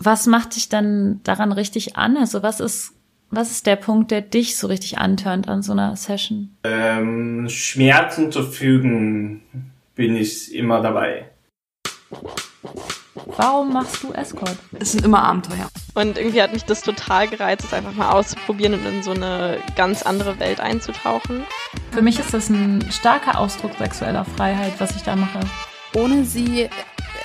was macht dich dann daran richtig an? Also was ist, was ist der Punkt, der dich so richtig antörnt an so einer Session? Ähm, Schmerzen zu fügen bin ich immer dabei. Warum machst du Escort? Es sind immer Abenteuer. Und irgendwie hat mich das total gereizt, es einfach mal auszuprobieren und in so eine ganz andere Welt einzutauchen. Für mich ist das ein starker Ausdruck sexueller Freiheit, was ich da mache. Ohne sie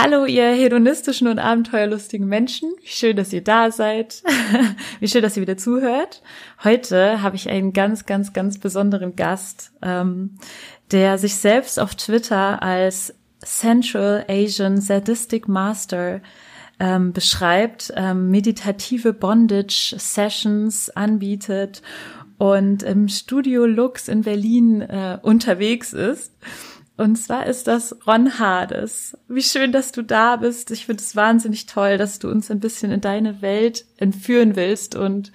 Hallo, ihr hedonistischen und abenteuerlustigen Menschen. Wie schön, dass ihr da seid. Wie schön, dass ihr wieder zuhört. Heute habe ich einen ganz, ganz, ganz besonderen Gast, ähm, der sich selbst auf Twitter als Central Asian Sadistic Master ähm, beschreibt, ähm, meditative Bondage Sessions anbietet und im Studio Lux in Berlin äh, unterwegs ist. Und zwar ist das Ron Hades. Wie schön, dass du da bist. Ich finde es wahnsinnig toll, dass du uns ein bisschen in deine Welt entführen willst. Und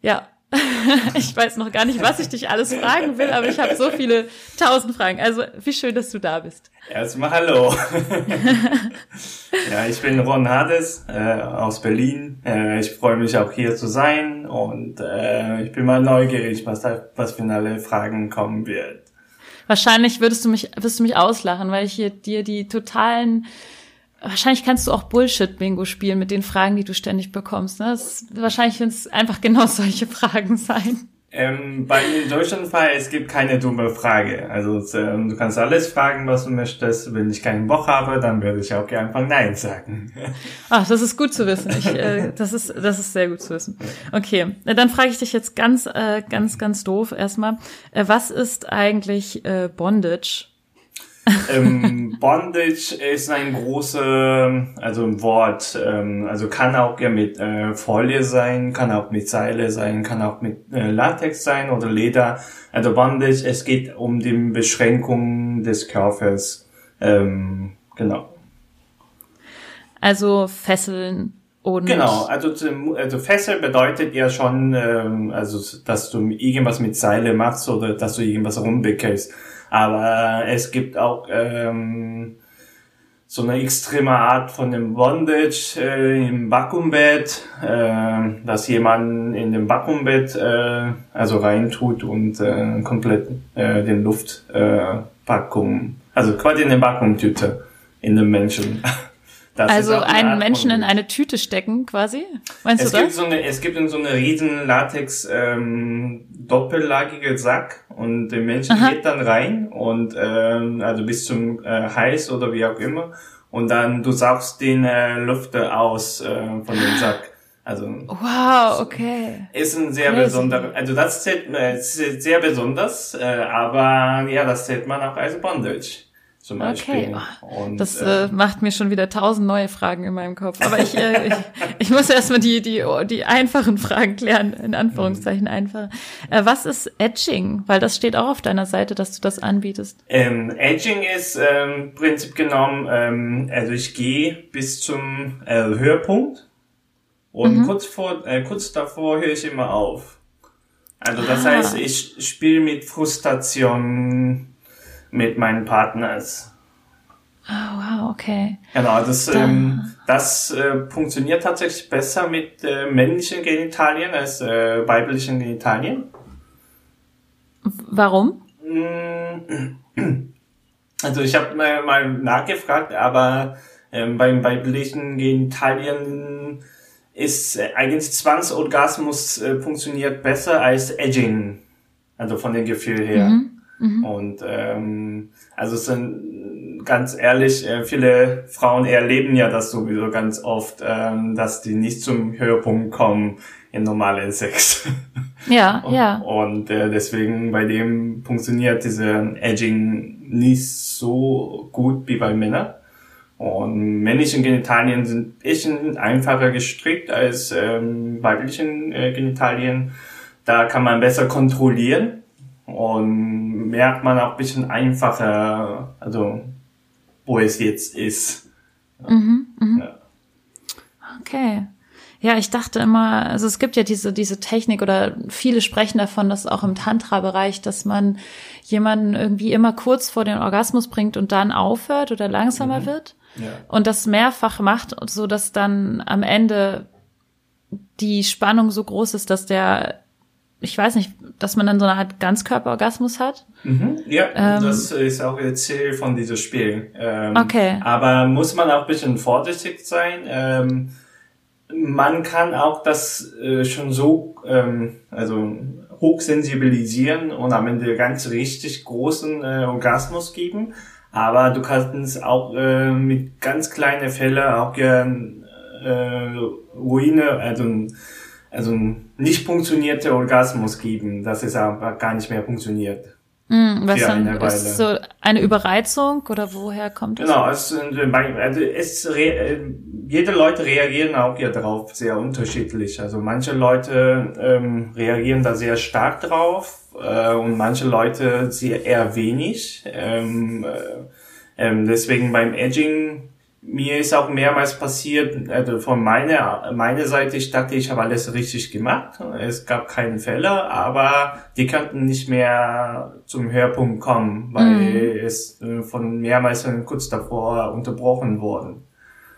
ja, ich weiß noch gar nicht, was ich dich alles fragen will, aber ich habe so viele tausend Fragen. Also wie schön, dass du da bist. Erstmal hallo. ja, ich bin Ron Hades äh, aus Berlin. Äh, ich freue mich auch hier zu sein und äh, ich bin mal neugierig, was da was für alle Fragen kommen wird. Wahrscheinlich würdest du mich, wirst du mich auslachen, weil ich hier dir die totalen, wahrscheinlich kannst du auch Bullshit-Bingo spielen mit den Fragen, die du ständig bekommst. Ne? Das, wahrscheinlich werden es einfach genau solche Fragen sein. Ähm, bei in Deutschland Fall, es gibt keine dumme Frage. Also ähm, du kannst alles fragen, was du möchtest. Wenn ich keinen Bock habe, dann würde ich auch einfach Nein sagen. Ach, das ist gut zu wissen. Ich, äh, das ist das ist sehr gut zu wissen. Okay, dann frage ich dich jetzt ganz äh, ganz ganz doof erstmal, äh, was ist eigentlich äh, Bondage? Ähm, Bondage ist ein großes, also ein Wort, ähm, also kann auch ja mit äh, Folie sein, kann auch mit Seile sein, kann auch mit äh, Latex sein oder Leder. Also Bondage, es geht um die Beschränkung des Körpers, ähm, genau. Also Fesseln und genau, also, also Fessel bedeutet ja schon, ähm, also dass du irgendwas mit Seile machst oder dass du irgendwas rumwickelst. Aber es gibt auch ähm, so eine extreme Art von dem Bondage äh, im Vakuumbett, äh, dass jemand in dem Vakuumbett äh, also reintut und äh, komplett äh, den Luftvakuum, äh, also quasi in den Vakuumtüte in den Menschen. Das also einen Menschen in eine Tüte stecken, quasi? Meinst es du gibt das? So eine, es gibt in so eine riesen Latex ähm, doppellagige Sack und der Mensch Aha. geht dann rein und ähm, also bis zum äh, Hals oder wie auch immer und dann du saugst den äh, Lüfter aus äh, von dem Sack. Also Wow, okay. ist ein sehr besonderer, also das zählt äh, ist sehr besonders, äh, aber ja, das zählt man auch als Bondage zum Beispiel. Okay. Und, Das äh, äh, macht mir schon wieder tausend neue Fragen in meinem Kopf. Aber ich, äh, ich, ich muss erstmal die, die, die einfachen Fragen klären, in Anführungszeichen einfach. Äh, was ist Edging? Weil das steht auch auf deiner Seite, dass du das anbietest. Ähm, Edging ist ähm, Prinzip genommen, ähm, also ich gehe bis zum äh, Höhepunkt und Mhm. kurz vor, äh, kurz davor höre ich immer auf. Also das Ah. heißt, ich spiele mit Frustration mit meinen Partners. Oh, wow, okay. Genau, das, Da- ähm, das äh, funktioniert tatsächlich besser mit äh, männlichen Genitalien als äh, weiblichen Genitalien. Warum? Mm, Also ich habe mal, mal nachgefragt, aber ähm, beim weiblichen Genitalien ist äh, eigentlich Zwangsorgasmus äh, funktioniert besser als Edging, also von dem Gefühl her. Mhm. Und ähm, also es sind ganz ehrlich, äh, viele Frauen erleben ja das sowieso ganz oft, ähm, dass die nicht zum Höhepunkt kommen in normalen Sex. Ja, Und, ja. und äh, deswegen bei dem funktioniert diese Edging nicht so gut wie bei Männern. Und männlichen Genitalien sind ein bisschen einfacher gestrickt als ähm, weiblichen äh, Genitalien. Da kann man besser kontrollieren und merkt man auch ein bisschen einfacher, also wo es jetzt ist. Mhm, mhm. Ja. Okay. Ja, ich dachte immer, also es gibt ja diese, diese Technik oder viele sprechen davon, dass auch im Tantra-Bereich, dass man jemanden irgendwie immer kurz vor den Orgasmus bringt und dann aufhört oder langsamer Mhm. wird Ja. und das mehrfach macht, so dass dann am Ende die Spannung so groß ist, dass der, ich weiß nicht, dass man dann so eine Art Ganzkörperorgasmus hat. Mhm, ja, Ähm, das ist auch ihr Ziel von diesem Spiel. Ähm, Okay. Aber muss man auch ein bisschen vorsichtig sein. Ähm, man kann auch das äh, schon so, ähm, also hochsensibilisieren und am Ende ganz richtig großen äh, Orgasmus geben. Aber du kannst es auch äh, mit ganz kleinen Fällen auch gern äh, Ruine, also also nicht funktionierte Orgasmus geben, dass es aber gar nicht mehr funktioniert. Hm, was dann eine ist so eine Überreizung oder woher kommt das? Genau, es, äh, also es äh, jede Leute reagieren auch ja drauf sehr unterschiedlich. Also manche Leute ähm, reagieren da sehr stark drauf äh, und manche Leute sehr eher wenig. Ähm, äh, ähm, deswegen beim Edging mir ist auch mehrmals passiert, also von meiner meiner Seite, ich dachte, ich habe alles richtig gemacht. Es gab keine Fälle, aber die konnten nicht mehr zum Höhepunkt kommen, weil es äh, von mehrmals kurz davor unterbrochen wurden.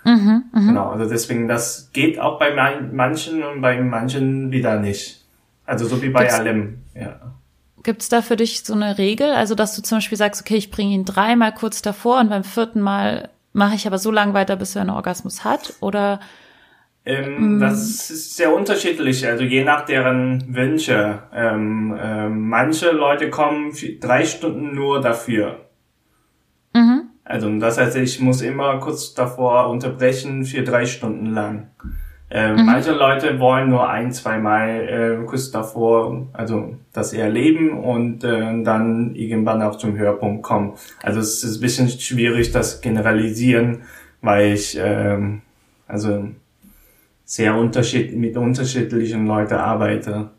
Mhm, mhm. Genau, also deswegen, das geht auch bei manchen und bei manchen wieder nicht. Also so wie bei Gibt's- allem, ja. Gibt's da für dich so eine Regel? Also, dass du zum Beispiel sagst, okay, ich bringe ihn dreimal kurz davor und beim vierten Mal mache ich aber so lange weiter, bis er einen Orgasmus hat? Oder Ähm, Das ist sehr unterschiedlich, also je nach deren Wünsche. Ähm, ähm, manche Leute kommen drei Stunden nur dafür. mhm. Also das heißt, ich muss immer kurz davor unterbrechen für drei Stunden lang. Ähm, Manche Leute wollen nur ein, zwei Mal äh, kurz davor, also das erleben und äh, dann irgendwann auch zum Höhepunkt kommen. Also es ist ein bisschen schwierig, das generalisieren, weil ich ähm, also sehr unterschied mit unterschiedlichen Leuten arbeite.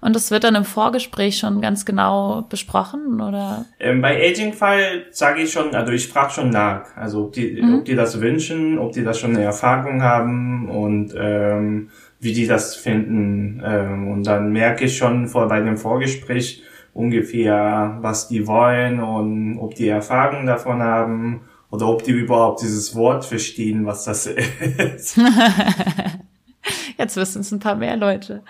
Und das wird dann im Vorgespräch schon ganz genau besprochen, oder? Ähm, bei Aging-Fall sage ich schon, also ich frage schon nach, also ob die, ob die das wünschen, ob die das schon eine Erfahrung haben und ähm, wie die das finden. Ähm, und dann merke ich schon vor bei dem Vorgespräch ungefähr, was die wollen und ob die Erfahrung davon haben oder ob die überhaupt dieses Wort verstehen, was das ist. Jetzt wissen es ein paar mehr Leute.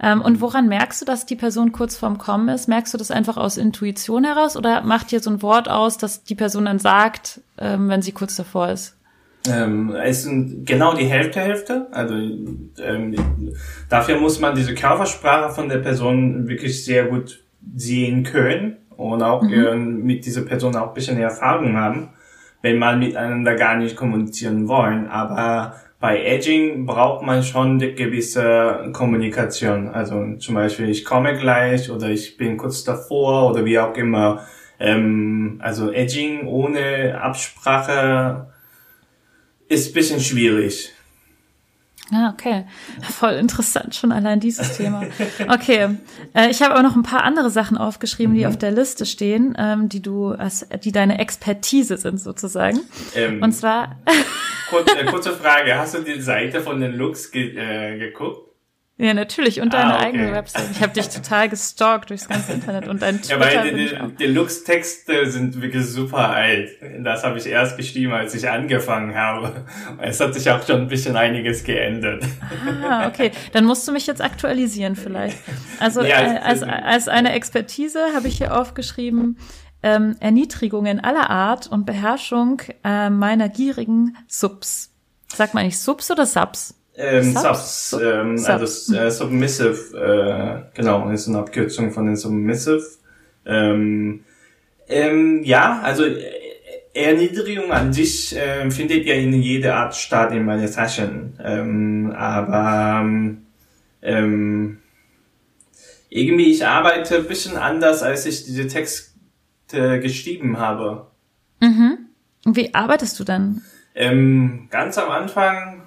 Ähm, und woran merkst du, dass die Person kurz vorm Kommen ist? Merkst du das einfach aus Intuition heraus oder macht dir so ein Wort aus, dass die Person dann sagt, ähm, wenn sie kurz davor ist? Ähm, es sind genau die Hälfte, Hälfte. Also ähm, dafür muss man diese Körpersprache von der Person wirklich sehr gut sehen können und auch ähm, mit dieser Person auch ein bisschen Erfahrung haben, wenn man miteinander gar nicht kommunizieren wollen. Aber bei Edging braucht man schon eine gewisse Kommunikation. Also zum Beispiel, ich komme gleich oder ich bin kurz davor oder wie auch immer. Ähm, also Edging ohne Absprache ist ein bisschen schwierig. Ja, okay. Voll interessant schon allein dieses Thema. Okay, äh, ich habe aber noch ein paar andere Sachen aufgeschrieben, die auf der Liste stehen, ähm, die du, die deine Expertise sind sozusagen. Ähm, Und zwar, kurz, äh, kurze Frage, hast du die Seite von den Looks ge äh, geguckt? Ja natürlich, und deine Ah, okay. eigene Website. Ich habe dich total gestalkt durchs ganze Internet und dein Ja, Twitter weil bin die, Looks-Texte sind wirklich super alt. Das habe ich erst geschrieben, als ich angefangen habe. Es hat sich auch schon ein bisschen einiges geändert. Ah, okay. Dann musst du mich jetzt aktualisieren vielleicht. Also Ja, äh, als, als eine Expertise habe ich hier aufgeschrieben, ähm, Erniedrigungen aller Art und Beherrschung äh, meiner gierigen Subs. Sagt man nicht Subs oder Subs? Ähm, Subs? Subs, ähm, Subs. also äh, Submissive, äh, genau, ist eine Abkürzung von den Submissive. Ähm, ähm, ja, also äh, Erniedrigung an sich äh, findet ja in jeder Art statt in meinen Taschen. Ähm, aber ähm, ähm, irgendwie ich arbeite ein bisschen anders, als ich diese Texte geschrieben habe. Mhm. Wie arbeitest du dann? Ähm, ganz am Anfang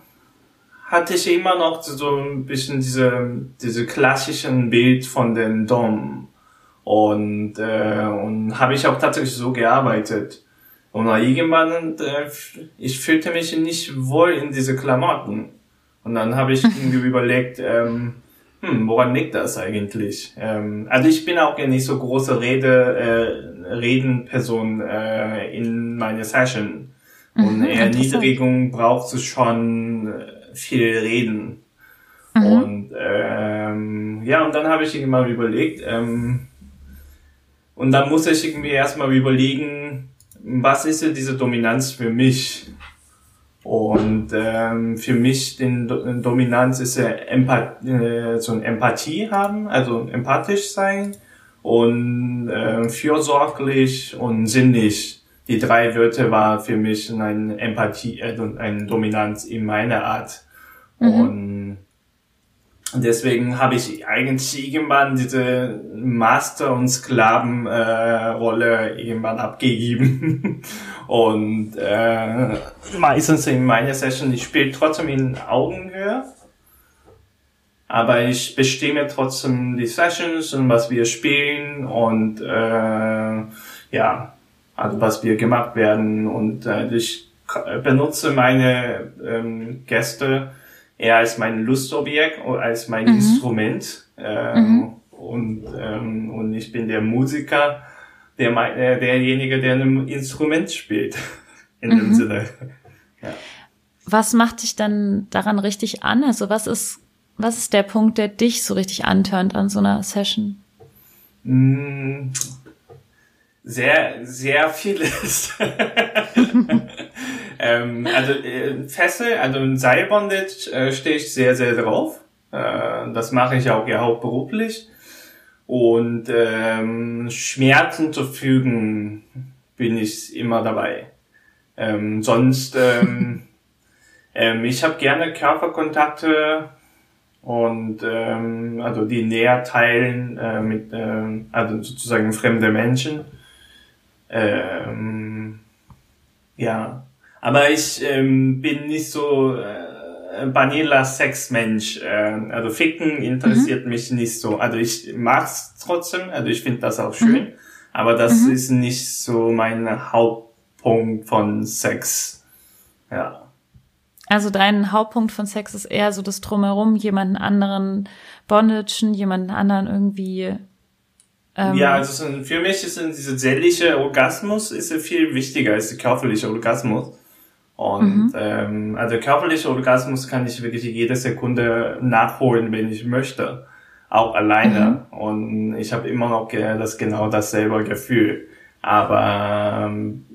hatte ich immer noch so ein bisschen diese, diese klassischen Bild von den Dom. Und, äh, und habe ich auch tatsächlich so gearbeitet. Und irgendwann, äh, ich fühlte mich nicht wohl in diese Klamotten. Und dann habe ich irgendwie überlegt, ähm, hm, woran liegt das eigentlich? Ähm, also ich bin auch ja nicht so große Rede, äh, Redenperson äh, in meiner Session. Und Mhm, eher. Niedrigung braucht es schon äh, viel Reden. Mhm. Und ähm, ja, und dann habe ich irgendwann überlegt, ähm, und dann muss ich irgendwie erstmal überlegen, was ist denn diese Dominanz für mich? Und ähm, für mich den Do Dominanz ist ja Empath äh, so ein Empathie haben, also empathisch sein und äh, fürsorglich und sinnig. Die drei Wörter war für mich eine Empathie, äh, eine Dominanz in meiner Art. Und deswegen habe ich eigentlich irgendwann diese Master- und Sklaven-Rolle äh, irgendwann abgegeben. und äh, meistens in meiner Session, ich spiele trotzdem in Augenhöhe. Aber ich bestimme trotzdem die Sessions und was wir spielen und äh, ja, also was wir gemacht werden. Und äh, ich benutze meine ähm, Gäste eher als mein Lustobjekt als mein Instrument. Ähm, und, ähm, und ich bin der Musiker, der mein, äh, derjenige, der ein Instrument spielt. In dem Sinne. Was macht dich dann daran richtig an? Also was ist, was ist der Punkt, der dich so richtig antörnt an so einer Session? Mm, Sehr, sehr vieles. ähm, also äh, Fessel, also in Seilbondage äh, stehe ich sehr, sehr drauf. Äh, das mache ich auch ja hauptberuflich. Und ähm, Schmerzen zu fügen bin ich immer dabei. Ähm, sonst, ähm, ähm, ich habe gerne Körperkontakte und ähm, also die näher teilen äh, mit ähm, also sozusagen fremde Menschen. Ähm, ja, aber ich ähm, bin nicht so äh, Vanilla Sex Mensch. Äh, also Ficken interessiert mich nicht so. Also ich mag's trotzdem. Also ich finde das auch schön. Aber das ist nicht so mein Hauptpunkt von Sex. Ja. Also dein Hauptpunkt von Sex ist eher so das Drumherum, jemanden anderen bondagen, jemanden anderen irgendwie. Ähm, Ja, also für mich ist ein- dieser seelische Orgasmus ist viel wichtiger als der körperliche Orgasmus. Und ähm, also körperlicher Orgasmus kann ich wirklich jede Sekunde nachholen, wenn ich möchte, auch alleine. Und ich habe immer noch das genau dasselbe Gefühl. Aber ähm,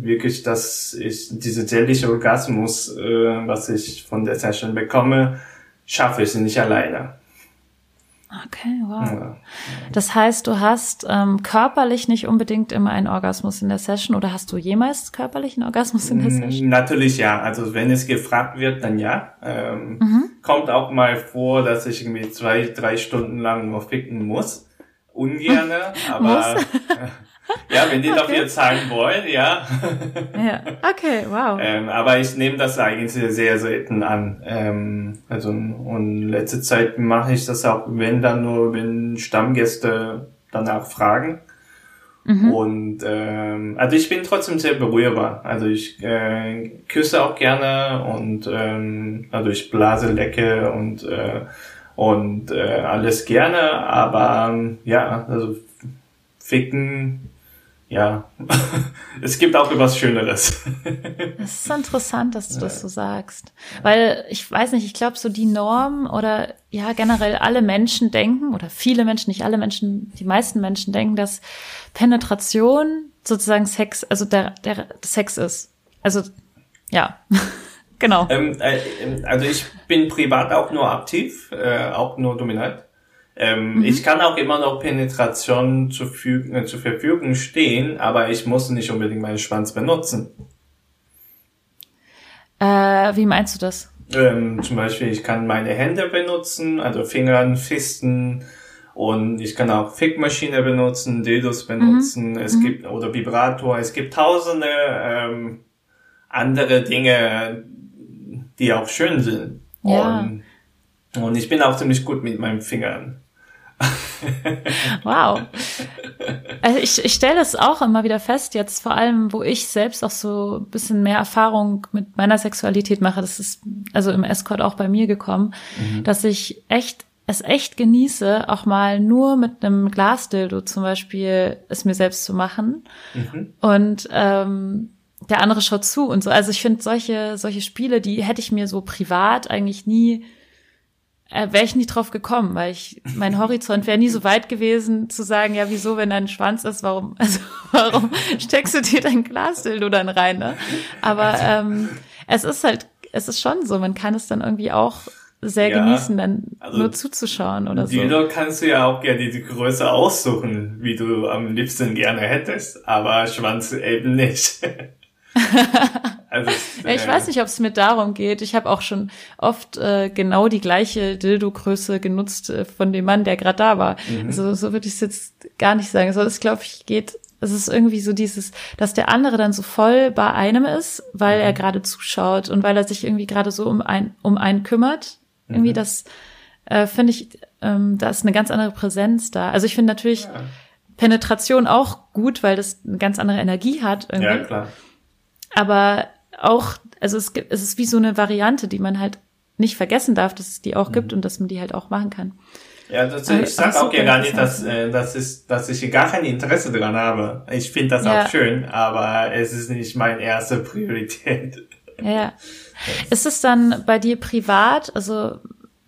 wirklich, dass ich diese seelische Orgasmus, äh, was ich von der Session bekomme, schaffe ich nicht alleine. Okay, wow. Ja. Das heißt, du hast ähm, körperlich nicht unbedingt immer einen Orgasmus in der Session oder hast du jemals körperlichen Orgasmus in der Session? Natürlich ja. Also wenn es gefragt wird, dann ja. Ähm, Kommt auch mal vor, dass ich irgendwie zwei, drei Stunden lang nur ficken muss. Ungerne, aber ja, wenn die dafür zahlen wollen, ja. Ja, okay, wow. ähm, aber ich nehme das eigentlich sehr selten an. Ähm, also und letzte Zeit mache ich das auch, wenn dann nur, wenn Stammgäste danach fragen. Und ähm, also ich bin trotzdem sehr berührbar. Also ich äh, küsse auch gerne und ähm, also ich blase lecke und äh, und äh, alles gerne, aber ähm, ja, also ficken, ja, es gibt auch etwas Schöneres. Das ist interessant, dass du das so sagst. Weil ich weiß nicht, ich glaube, so die Norm oder ja, generell alle Menschen denken, oder viele Menschen, nicht alle Menschen, die meisten Menschen denken, dass Penetration sozusagen Sex, also der, der Sex ist. Also, ja, genau. Ähm, äh, ähm, also ich bin privat auch nur aktiv, äh, auch nur dominant. Ähm, Ich kann auch immer noch Penetration zur, Fü- äh, zur Verfügung stehen, aber ich muss nicht unbedingt meinen Schwanz benutzen. Äh, wie meinst du das? Ähm, zum Beispiel, ich kann meine Hände benutzen, also Fingern, Fisten Und ich kann auch Fickmaschine benutzen, Dildos benutzen, es Mhm. gibt, oder Vibrator, es gibt tausende ähm, andere Dinge, die auch schön sind. Ja. Und, und ich bin auch ziemlich gut mit meinen Fingern. Wow. Also ich, ich stelle das auch immer wieder fest, jetzt vor allem, wo ich selbst auch so ein bisschen mehr Erfahrung mit meiner Sexualität mache, das ist also im Escort auch bei mir gekommen, dass ich echt es echt genieße, auch mal nur mit einem Glasdildo zum Beispiel es mir selbst zu machen. Und ähm, der andere schaut zu und so. Also ich finde solche, solche Spiele, die hätte ich mir so privat eigentlich nie äh, wäre ich nicht drauf gekommen, weil ich mein Horizont wäre nie so weit gewesen zu sagen, ja, wieso, wenn dein Schwanz ist, warum, also warum steckst du dir dein Glasdildo dann rein, ne? Aber ähm, es ist halt, es ist schon so, man kann es dann irgendwie auch sehr Ja, genießen, dann also nur zuzuschauen oder so. Dildo kannst du ja auch gerne die Größe aussuchen, wie du am liebsten gerne hättest, aber Schwanz eben nicht. also, Ja, ich weiß nicht, ob es mir darum geht. Ich habe auch schon oft äh, genau die gleiche Dildo-Größe genutzt äh, von dem Mann, der gerade da war. Also so würde ich es jetzt gar nicht sagen. So, es glaube ich geht. Es ist irgendwie so dieses, dass der andere dann so voll bei einem ist, weil er gerade zuschaut und weil er sich irgendwie gerade so um ein um einen kümmert. Irgendwie das äh, finde ich, ähm, da ist eine ganz andere Präsenz da. Also ich finde natürlich Penetration auch gut, weil das eine ganz andere Energie hat. Irgendwie Ja, klar. Aber auch, also es gibt, es ist wie so eine Variante, die man halt nicht vergessen darf, dass es die auch gibt und dass man die halt auch machen kann. Ja, das, Aber- ich sag auch ja gar nicht, dass, äh, das ist, dass ich gar kein Interesse daran habe. Ich finde das Ja. auch schön, aber es ist nicht meine erste Priorität. Ja, ja. Ist es dann bei dir privat, also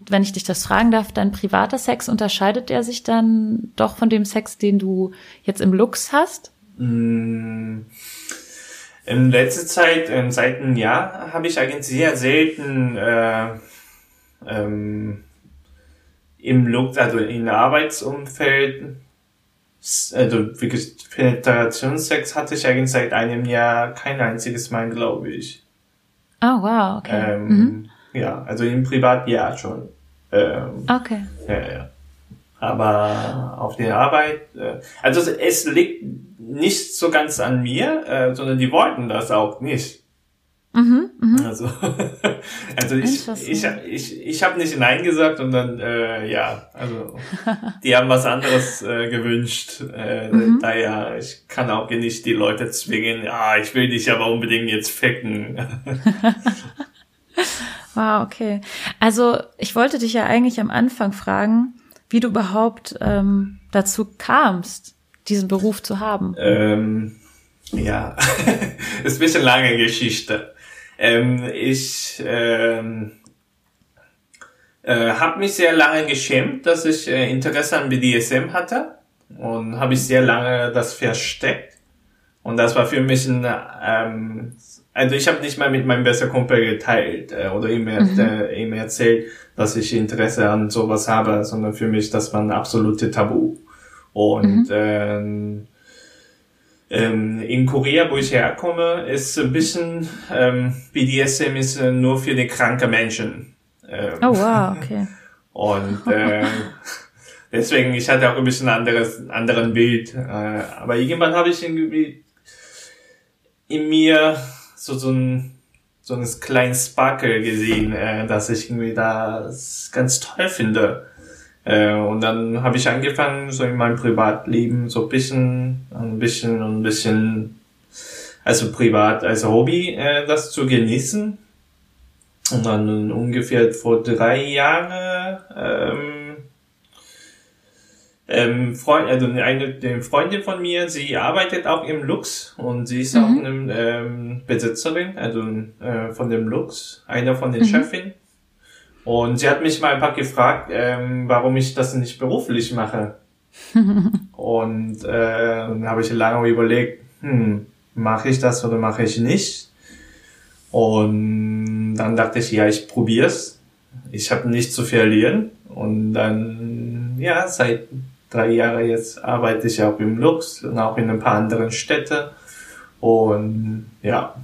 wenn ich dich das fragen darf, dein privater Sex, unterscheidet der sich dann doch von dem Sex, den du jetzt im Lux hast? Mm, In letzter Zeit, ähm, seit einem Jahr, habe ich eigentlich sehr selten äh, ähm, im Look, also im Arbeitsumfeld, also wirklich Penetrationssex hatte ich eigentlich seit einem Jahr kein einziges Mal, glaube ich. Oh, wow, okay. Ähm, mhm. Ja, also im Privatjahr schon. Ähm, Okay. ja, ja. Aber auf der Arbeit, äh, also es liegt nicht so ganz an mir, äh, sondern die wollten das auch nicht. Mhm, mhm. Also, also ich, ich, ich, ich habe nicht Nein gesagt und dann, äh, ja, also die haben was anderes äh, gewünscht. Äh, Mhm. Daher, ich kann auch nicht die Leute zwingen, ah, ich will dich aber unbedingt jetzt ficken. Wow, okay. Also ich wollte dich ja eigentlich am Anfang fragen, wie du überhaupt ähm, dazu kamst, diesen Beruf zu haben. Ähm, ja, ist ein bisschen lange Geschichte. Ähm, ich ähm, äh, habe mich sehr lange geschämt, dass ich äh, Interesse an BDSM hatte und habe ich sehr lange das versteckt. Und das war für mich ein, ähm, also ich habe nicht mal mit meinem besten Kumpel geteilt äh, oder ihm, äh, ihm erzählt, dass ich Interesse an sowas habe, sondern für mich das war ein absolute Tabu. Und ähm, ähm, in Korea, wo ich herkomme, ist ein bisschen ähm, BDSM ist äh, nur für die kranke Menschen. Ähm, Oh wow, okay. und äh, deswegen, ich hatte auch ein bisschen anderes, anderen Bild. Äh, aber irgendwann habe ich irgendwie in mir so, so ein so ein kleines Sparkle gesehen, äh, dass ich irgendwie das ganz toll finde. Äh, und dann habe ich angefangen, so in meinem Privatleben so ein bisschen, ein bisschen, ein bisschen, also privat, als Hobby, äh, das zu genießen. Und dann ungefähr vor drei Jahren, ähm, ähm, Freund, also eine, eine Freundin von mir, sie arbeitet auch im Lux und sie ist auch eine ähm, Besitzerin, also äh, von dem Lux, einer von den Chefin. Und sie hat mich mal ein paar gefragt, ähm, warum ich das nicht beruflich mache. und äh, dann habe ich lange überlegt, hm, mache ich das oder mache ich nicht? Und dann dachte ich, ja, ich probier's. Ich habe nichts zu verlieren. Und dann, ja, seit drei Jahren jetzt arbeite ich auch im Lux und auch in ein paar anderen Städte. Und ja.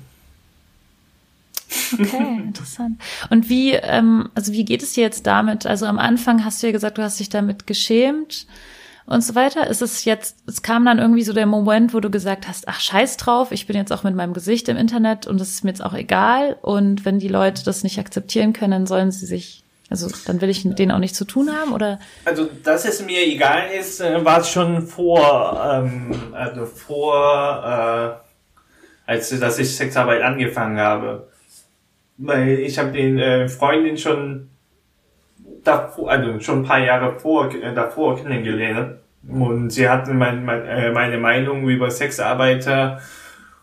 Okay, interessant. Und wie, ähm, also wie geht es dir jetzt damit? Also am Anfang hast du ja gesagt, du hast dich damit geschämt und so weiter. Ist es jetzt, es kam dann irgendwie so der Moment, wo du gesagt hast, ach scheiß drauf, ich bin jetzt auch mit meinem Gesicht im Internet und es ist mir jetzt auch egal. Und wenn die Leute das nicht akzeptieren können, dann sollen sie sich, also dann will ich mit denen auch nichts zu tun haben oder? Also, dass es mir egal ist, äh, war es schon vor, ähm, also vor, äh, als dass ich Sexarbeit angefangen habe. Weil ich habe den äh, Freundin schon davor, also schon ein paar Jahre vor, äh, davor kennengelernt. Und sie hatte mein, mein, äh, meine Meinung über Sexarbeiter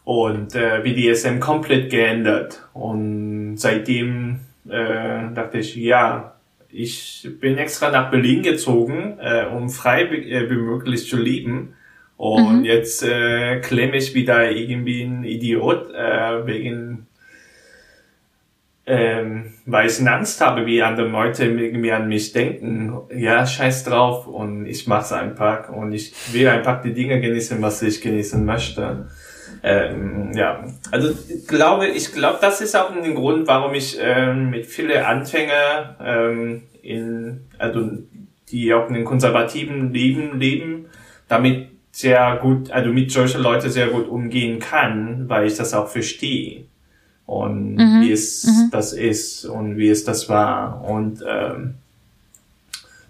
und äh, BDSM komplett geändert. Und seitdem äh, dachte ich, ja, ich bin extra nach Berlin gezogen, äh, um frei wie, äh, wie möglich zu leben. Und mhm. jetzt äh, klemme ich wieder irgendwie ein Idiot äh, wegen ähm, weil ich Angst habe, wie andere Leute irgendwie an mich denken. Ja, scheiß drauf und ich mach's einfach und ich will einfach die Dinge genießen, was ich genießen möchte. Ähm, ja, also ich glaube, ich glaube, das ist auch ein Grund, warum ich ähm, mit vielen Anfänger ähm, in, also die auch in den konservativen Leben leben, damit sehr gut, also mit solchen Leuten sehr gut umgehen kann, weil ich das auch verstehe und mhm. wie es mhm. das ist und wie es das war. Und ähm,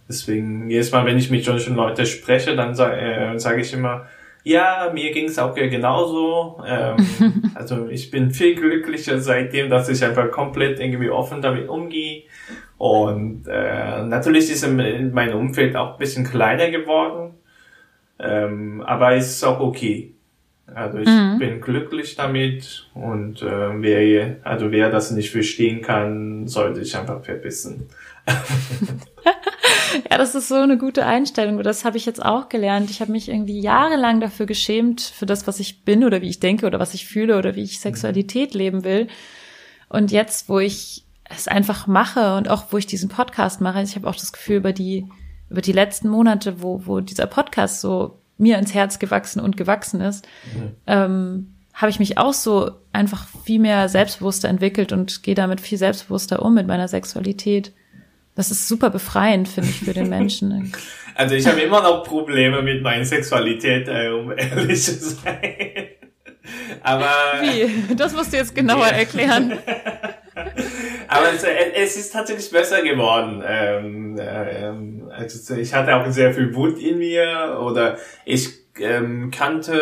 deswegen, jedes Mal, wenn ich mit solchen Leuten spreche, dann sage äh, sag ich immer, ja, mir ging es auch genauso. Ähm, also ich bin viel glücklicher seitdem, dass ich einfach komplett irgendwie offen damit umgehe. Und äh, natürlich ist mein Umfeld auch ein bisschen kleiner geworden. Ähm, aber es ist auch okay. Also ich mhm. bin glücklich damit und äh, wer, also wer das nicht verstehen kann, sollte sich einfach verbissen. ja, das ist so eine gute Einstellung. Das habe ich jetzt auch gelernt. Ich habe mich irgendwie jahrelang dafür geschämt, für das, was ich bin oder wie ich denke oder was ich fühle oder wie ich Sexualität leben will. Und jetzt, wo ich es einfach mache und auch wo ich diesen Podcast mache, ich habe auch das Gefühl, über die, über die letzten Monate, wo, wo dieser Podcast so mir ins Herz gewachsen und gewachsen ist, mhm. ähm, habe ich mich auch so einfach viel mehr selbstbewusster entwickelt und gehe damit viel selbstbewusster um mit meiner Sexualität. Das ist super befreiend, finde ich, für den Menschen. Also ich habe immer noch Probleme mit meiner Sexualität, äh, um ehrlich zu sein. Aber wie? Das musst du jetzt genauer erklären. Aber es, es, ist tatsächlich besser geworden. Ähm, ähm, also ich hatte auch sehr viel Wut in mir oder ich ähm, kannte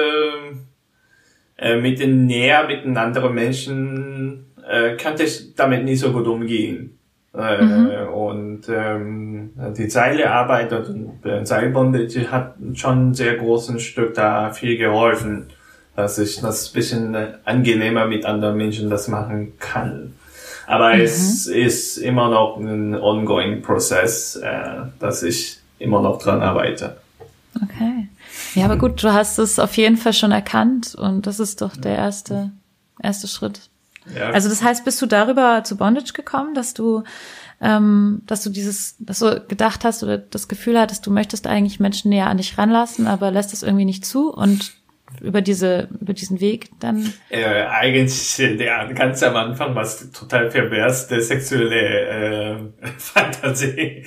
äh, mit den näher mit den anderen Menschen äh, kannte ich damit nicht so gut umgehen. Äh, mhm. Und ähm, die Zeilearbeit und äh, Seilbondage hat schon ein sehr großen Stück da viel geholfen, dass ich das bisschen angenehmer mit anderen Menschen das machen kann. Aber mhm. es ist immer noch ein ongoing Prozess, äh, dass ich immer noch dran arbeite. Okay. Ja, aber gut, du hast es auf jeden Fall schon erkannt und das ist doch der erste, erste Schritt. Ja. Also das heißt, bist du darüber zu Bondage gekommen, dass du, ähm, dass du dieses, dass du gedacht hast oder das Gefühl hattest, du möchtest eigentlich Menschen näher an dich ranlassen, aber lässt es irgendwie nicht zu und über diese über diesen Weg dann? Äh, eigentlich der ganz am Anfang war es total pervers der sexuelle äh, Fantasie.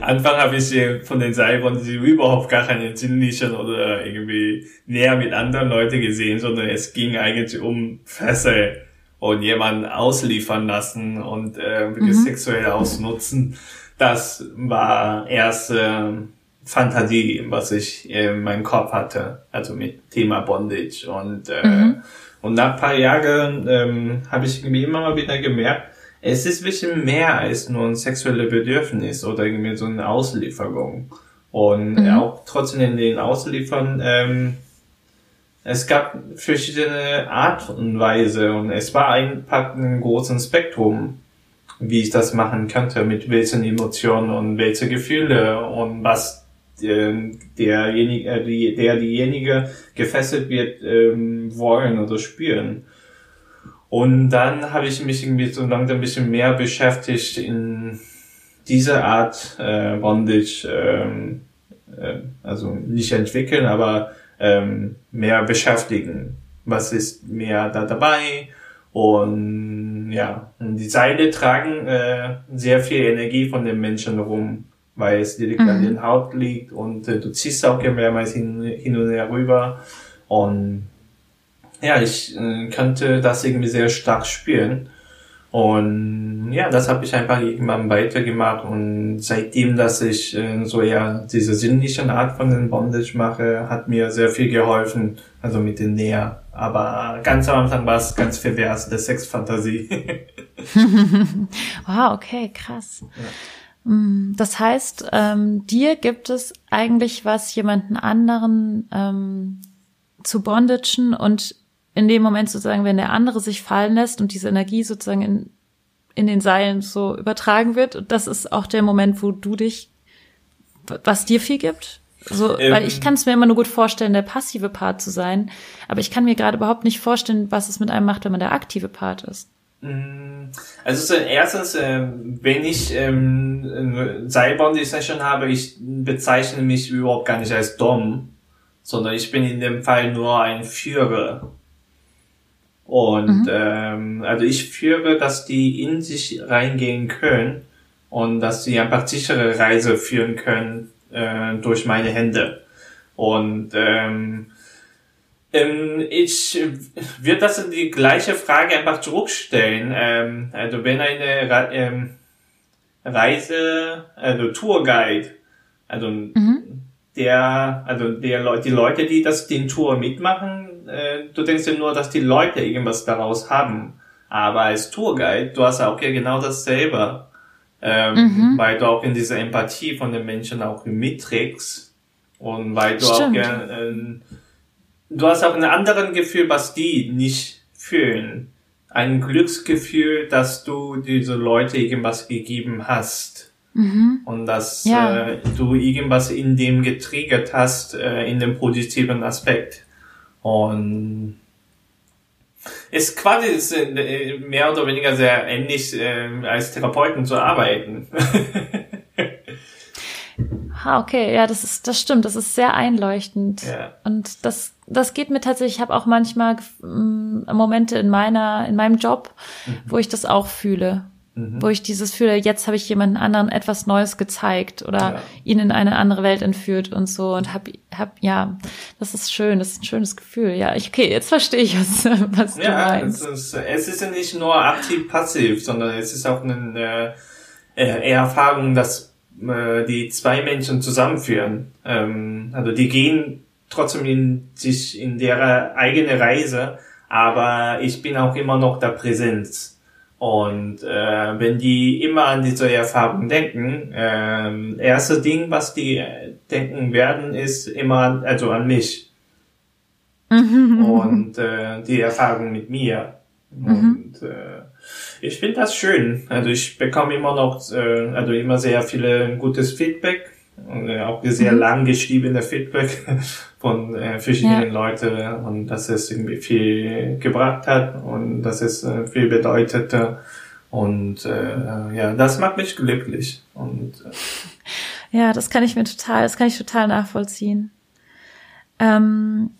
Anfang habe ich von den Seilbahnen überhaupt gar keine sinnlichen oder irgendwie näher mit anderen Leuten gesehen, sondern es ging eigentlich um Fässer und jemanden ausliefern lassen und äh, mhm. sexuell ausnutzen. Das war erst äh, Fantasie, was ich in meinem Kopf hatte, also mit Thema Bondage. Und, äh, mhm. und nach paar Jahren ähm, habe ich irgendwie immer mal wieder gemerkt, es ist ein bisschen mehr als nur ein sexuelles Bedürfnis oder irgendwie so eine Auslieferung. Und mhm. auch trotzdem in den Ausliefern, ähm, es gab verschiedene Art und Weise und es war einfach ein großes Spektrum, wie ich das machen könnte, mit welchen Emotionen und welche Gefühle und was derjenige, äh, der diejenige gefesselt wird, ähm, wollen oder spüren. Und dann habe ich mich irgendwie so langsam ein bisschen mehr beschäftigt in dieser Art äh, Bondage, ähm, äh, also nicht entwickeln, aber ähm, mehr beschäftigen. Was ist mehr da dabei? Und ja, und die Seile tragen äh, sehr viel Energie von den Menschen rum, weil es direkt an Mhm. den Haut liegt und äh, du ziehst auch mehrmals hin, hin und her rüber. Und ja, ich äh, könnte das irgendwie sehr stark spüren. Und ja, das habe ich einfach irgendwann weitergemacht und seitdem, dass ich äh, so ja diese sinnliche Art von den Bondage mache, hat mir sehr viel geholfen, also mit den Näher. Aber ganz am Anfang war es ganz pervers, der Sexfantasie. wow, okay, krass. Mm, Das heißt, ähm, dir gibt es eigentlich was, jemanden anderen ähm, zu bondagen und in dem Moment sozusagen, wenn der andere sich fallen lässt und diese Energie sozusagen in, in den Seilen so übertragen wird, und das ist auch der Moment, wo du dich, was dir viel gibt? So, Ähm. weil ich kann es mir immer nur gut vorstellen, der passive Part zu sein, aber ich kann mir gerade überhaupt nicht vorstellen, was es mit einem macht, wenn man der aktive Part ist. Mm, Also so, erstens, ähm, wenn ich ähm, eine Seilbonding-Session habe, ich bezeichne mich überhaupt gar nicht als Dom, sondern ich bin in dem Fall nur ein Führer. Und ähm, also ich führe, dass die in sich reingehen können und dass sie einfach sichere Reise führen können äh, durch meine Hände. Und ähm, ähm, ich würde das in die gleiche Frage einfach zurückstellen. Ähm, also wenn eine Re ähm, Reise, also Tourguide, also der, also der die Leute, die das den Tour mitmachen, äh, du denkst ja nur, dass die Leute irgendwas daraus haben. Aber als Tourguide, du hast auch ja genau dasselbe. Ähm, weil du auch in dieser Empathie von den Menschen auch mitträgst und weil du Stimmt. auch ja, ähm, du hast auch ein anderes Gefühl, was die nicht fühlen. Ein Glücksgefühl, dass du diese Leute irgendwas gegeben hast. Und dass Ja. äh, du irgendwas in dem getriggert hast, äh, in dem positiven Aspekt. Und ist quasi ist, mehr oder weniger sehr ähnlich äh, als Therapeuten zu arbeiten. Ah, okay, ja, das ist, das stimmt, das ist sehr einleuchtend. Ja. Und das, das geht mir tatsächlich, ich habe auch manchmal ähm, Momente in meiner, in meinem Job, wo ich das auch fühle. Wo ich dieses fühle, jetzt habe ich jemanden anderen etwas Neues gezeigt oder Ja. ihn in eine andere Welt entführt und so und hab, hab, ja, das ist schön, das ist ein schönes Gefühl. Ja, ich, okay, jetzt verstehe ich, was, was du Ja, es meinst. ist, es ist ja nicht nur aktiv-passiv, sondern es ist auch eine äh, äh, Erfahrung, dass äh, die zwei Menschen zusammenführen. Ähm, also die gehen trotzdem in sich in der eigene Reise, aber ich bin auch immer noch da präsent. Und äh, wenn die immer an diese Erfahrung denken, ähm, erste Ding, was die äh, denken werden, ist immer an- also an mich und äh, die Erfahrung mit mir. Und äh, ich finde das schön. Also ich bekomme immer noch, äh, also immer sehr viele gutes Feedback und äh, auch sehr lang geschriebene Feedback von äh, verschiedenen Leuten und dass es irgendwie viel gebracht hat und dass es äh, viel bedeutete. Und äh, ja, das macht mich glücklich. Und äh, Ja, das kann ich mir total, das kann ich total nachvollziehen. Ähm,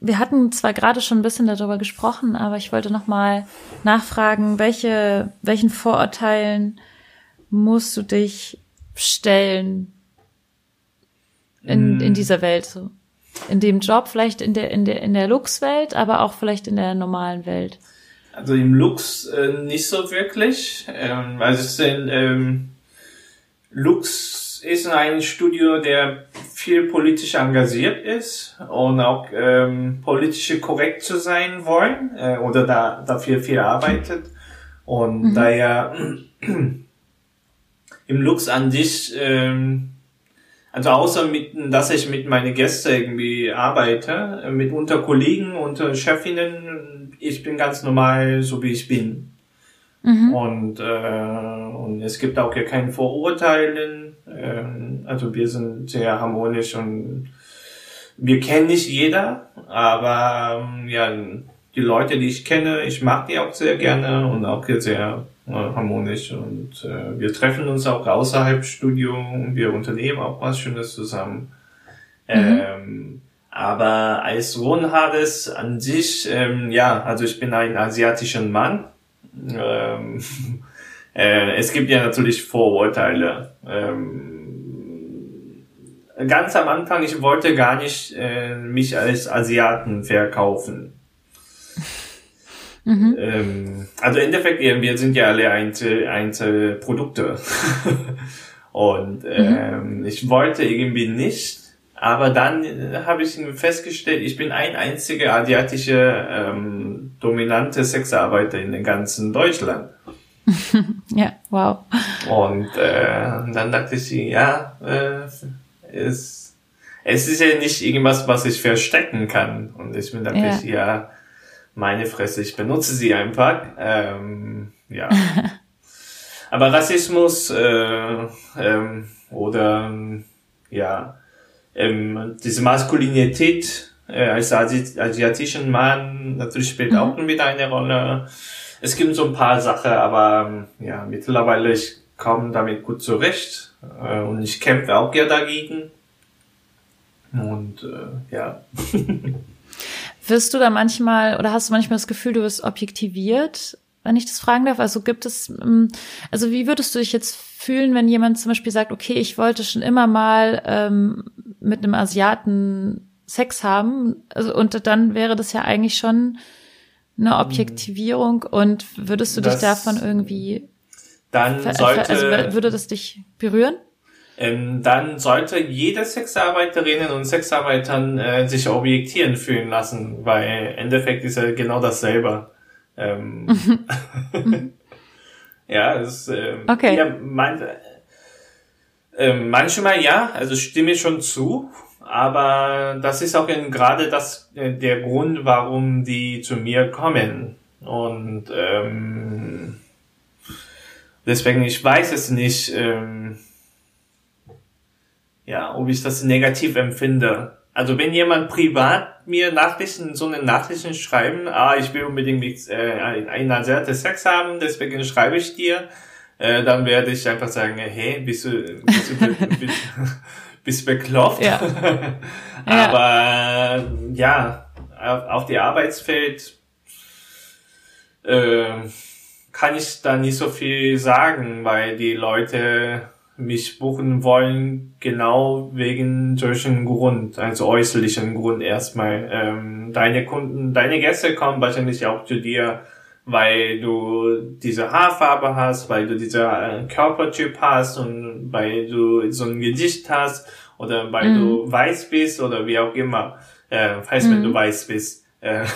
wir hatten zwar gerade schon ein bisschen darüber gesprochen, aber ich wollte noch mal nachfragen, welche, welchen Vorurteilen musst du dich stellen in, in dieser Welt so? In dem Job, vielleicht in der, in der, in der Lux-Welt, aber auch vielleicht in der normalen Welt. Also im Lux äh, nicht so wirklich. Ähm, also es sind, ähm, Lux ist ein Studio, der viel politisch engagiert ist und auch ähm, politisch korrekt zu sein wollen äh, oder da dafür viel arbeitet. Und daher im Lux an sich, ähm, also außer mit, dass ich mit meinen Gästen irgendwie arbeite, äh, mit unter Kollegen, unter Chefinnen, ich bin ganz normal, so wie ich bin. Und, äh, und es gibt auch hier kein Verurteilen. Ähm, also wir sind sehr harmonisch und wir kennen nicht jeder, aber ähm, ja, die Leute, die ich kenne, ich mag die auch sehr gerne und auch hier sehr harmonisch und äh, wir treffen uns auch außerhalb Studio und wir unternehmen auch was Schönes zusammen. Ähm, aber als Ron an sich, ähm, ja, also ich bin ein asiatischer Mann ähm, äh, es gibt ja natürlich Vorurteile. Ähm, ganz am Anfang, ich wollte gar nicht äh, mich als Asiaten verkaufen. Mhm. Ähm, also im Endeffekt, wir sind ja alle Einzel Einzelprodukte. Und ähm, ich wollte irgendwie nicht, aber dann äh, habe ich festgestellt, ich bin ein einziger asiatische ähm, dominante Sexarbeiter in den ganzen Deutschland. ja, wow. Und äh, dann dachte ich, ja, äh, es, es ist ja nicht irgendwas, was ich verstecken kann. Und ich bin dachte Ja. ich, ja, meine Fresse, ich benutze sie einfach. Ähm, ja. Aber Rassismus äh, ähm, oder ähm, ja ähm, diese Maskulinität äh, als Asi asiatischen Mann natürlich spielt auch wieder eine Rolle. Es gibt so ein paar Sachen, aber ja mittlerweile ich komme damit gut zurecht äh, und ich kämpfe auch ja dagegen. Und äh, ja. Wirst du da manchmal oder hast du manchmal das Gefühl, du wirst objektiviert, wenn ich das fragen darf? Also gibt es, ähm, also wie würdest du dich jetzt fühlen, wenn jemand zum Beispiel sagt, okay, ich wollte schon immer mal ähm, mit einem Asiaten Sex haben, also und dann wäre das ja eigentlich schon eine Objektivierung und würdest du dich Das- davon irgendwie, Dann ver- sollte also würde das dich berühren? Ähm, dann sollte jede Sexarbeiterinnen und Sexarbeitern äh, sich objektieren fühlen lassen, weil im Endeffekt ist ja genau dasselbe. Ähm, ja, es, ähm, Okay. ja, man, ähm, manchmal ja, also stimme ich schon zu, aber das ist auch gerade das äh, der Grund, warum die zu mir kommen und ähm, deswegen ich weiß es nicht. Ähm, ja, ob ich das negativ empfinde. Also wenn jemand privat mir Nachrichten, so eine Nachrichten schreiben, ah, ich will unbedingt mit äh, ein Asiate Sex haben, deswegen schreibe ich dir, äh, dann werde ich einfach sagen, hey, bist du, bist du, be- bist, bist beklopft? Ja. Aber ja, auf, auf die Arbeitsfeld äh, kann ich da nicht so viel sagen, weil die Leute mich buchen wollen, genau wegen solchen Grund, also äußerlichen Grund erstmal. Ähm, deine Kunden, deine Gäste kommen wahrscheinlich auch zu dir, weil du diese Haarfarbe hast, weil du dieser äh, Körpertyp hast und weil du so ein Gesicht hast oder weil Mhm. du weiß bist oder wie auch immer. Äh, falls wenn du weiß bist. Äh,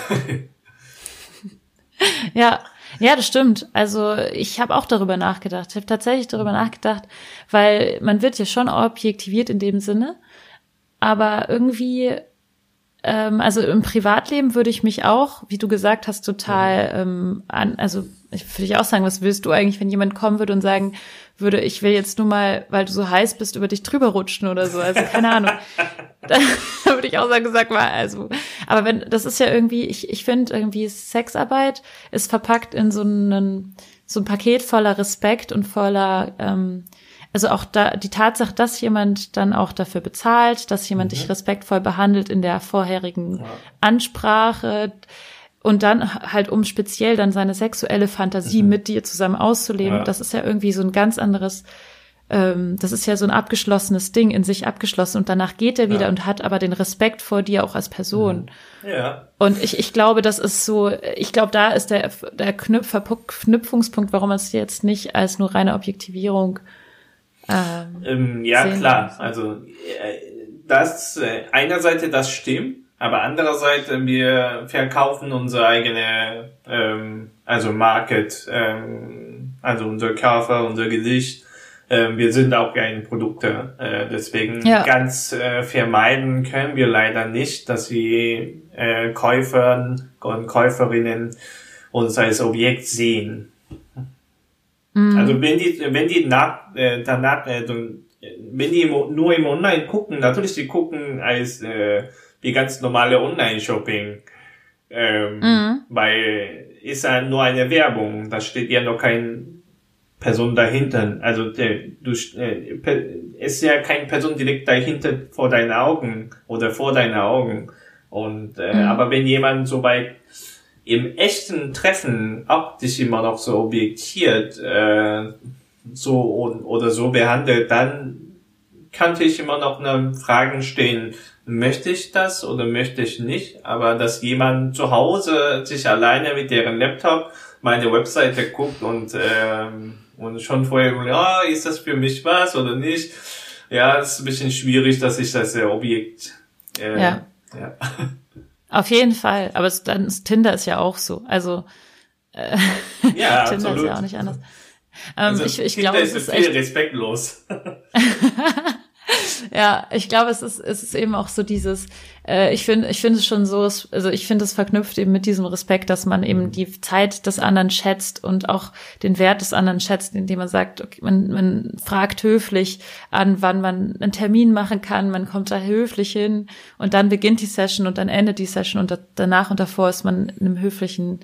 Ja, ja, das stimmt. Also ich habe auch darüber nachgedacht. Ich habe tatsächlich darüber nachgedacht, weil man wird ja schon objektiviert in dem Sinne, aber irgendwie, ähm, also im Privatleben würde ich mich auch, wie du gesagt hast, total ähm, an, also ich würde ich auch sagen, was willst du eigentlich, wenn jemand kommen würde und sagen würde, ich will jetzt nur mal, weil du so heiß bist, über dich drüber rutschen oder so. Also keine Ahnung. da würde ich auch sagen, sag mal, also, aber wenn, das ist ja irgendwie, ich, ich finde irgendwie Sexarbeit ist verpackt in so einen, so ein Paket voller Respekt und voller, ähm, also auch da, die Tatsache, dass jemand dann auch dafür bezahlt, dass jemand dich respektvoll behandelt in der vorherigen Ansprache und dann halt um speziell dann seine sexuelle Fantasie mit dir zusammen auszuleben, Ja. das ist ja irgendwie so ein ganz anderes, ähm, das ist ja so ein abgeschlossenes Ding, in sich abgeschlossen und danach geht er wieder Ja. und hat aber den Respekt vor dir auch als Person. ja. Und ich, ich glaube, das ist so, ich glaube, da ist der, der Knüpf, Verknüpfungspunkt, warum man es jetzt nicht als nur reine Objektivierung ähm, Ähm, ja, klar. muss. Also äh, das äh, einerseits das stimmt, aber andererseits wir verkaufen unsere eigene, ähm, also Market, ähm, also unser Körper, unser Gesicht. Ähm, wir sind auch keine Produkte, äh, deswegen Ja. ganz äh, vermeiden können wir leider nicht, dass wir äh, Käufer und Käuferinnen uns als Objekt sehen. Also wenn die, wenn die nach, äh, danach, äh, wenn die nur im Online gucken, natürlich die gucken als äh, wie ganz normale Online-Shopping, ähm, weil ist ja nur eine Werbung, da steht ja noch kein Person dahinter. Also der, du, äh, ist ja kein Person direkt dahinter vor deinen Augen oder vor deinen Augen. Und äh, aber wenn jemand so weit im echten Treffen auch dich immer noch so objektiert äh, so oder so behandelt, dann könnte ich immer noch eine Fragen stehen, möchte ich das oder möchte ich nicht, aber dass jemand zu Hause sich alleine mit deren Laptop meine Webseite guckt und ähm, und schon vorher, ja, ist das für mich was oder nicht? Ja, es ist ein bisschen schwierig, dass ich das Objekt. Äh, ja. ja. Auf jeden Fall. Aber es, dann Tinder ist ja auch so. Also äh, ja, Tinder absolut. ist ja auch nicht anders. Ähm, Also, ich ich Tinder glaube, ist es ist viel echt, respektlos. ja, ich glaube, es ist, es ist eben auch so dieses, äh, ich finde, ich finde es schon so, also ich finde es verknüpft eben mit diesem Respekt, dass man eben die Zeit des anderen schätzt und auch den Wert des anderen schätzt, indem man sagt, okay, man, man fragt höflich an, wann man einen Termin machen kann, man kommt da höflich hin und dann beginnt die Session und dann endet die Session und da, danach und davor ist man in einem höflichen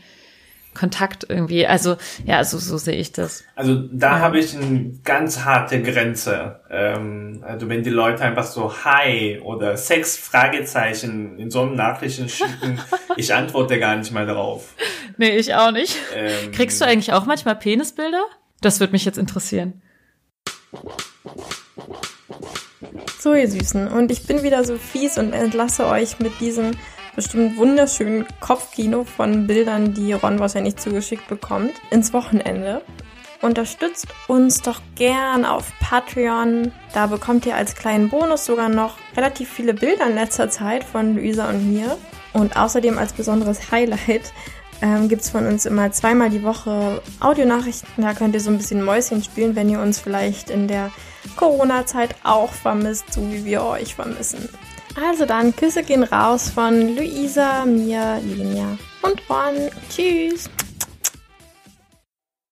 Kontakt irgendwie. Also ja, so, so sehe ich das. Also da habe ich eine ganz harte Grenze. Ähm, also wenn die Leute einfach so Hi oder Sex Fragezeichen in so einem Nachrichten schicken, ich antworte gar nicht mal drauf. Nee, ich auch nicht. Ähm, Kriegst du eigentlich auch manchmal Penisbilder? Das würde mich jetzt interessieren. So, ihr Süßen. Und ich bin wieder so fies und entlasse euch mit diesem bestimmt wunderschönen Kopfkino von Bildern, die Ron wahrscheinlich zugeschickt bekommt, ins Wochenende. Unterstützt uns doch gern auf Patreon. Da bekommt ihr als kleinen Bonus sogar noch relativ viele Bilder in letzter Zeit von Luisa und mir. Und außerdem als besonderes Highlight ähm, gibt's von uns immer zweimal die Woche Audionachrichten. Da könnt ihr so ein bisschen Mäuschen spielen, wenn ihr uns vielleicht in der Corona-Zeit auch vermisst, so wie wir euch vermissen. Also dann, Küsse gehen raus von Luisa, mir, Lenia und Ron. Tschüss.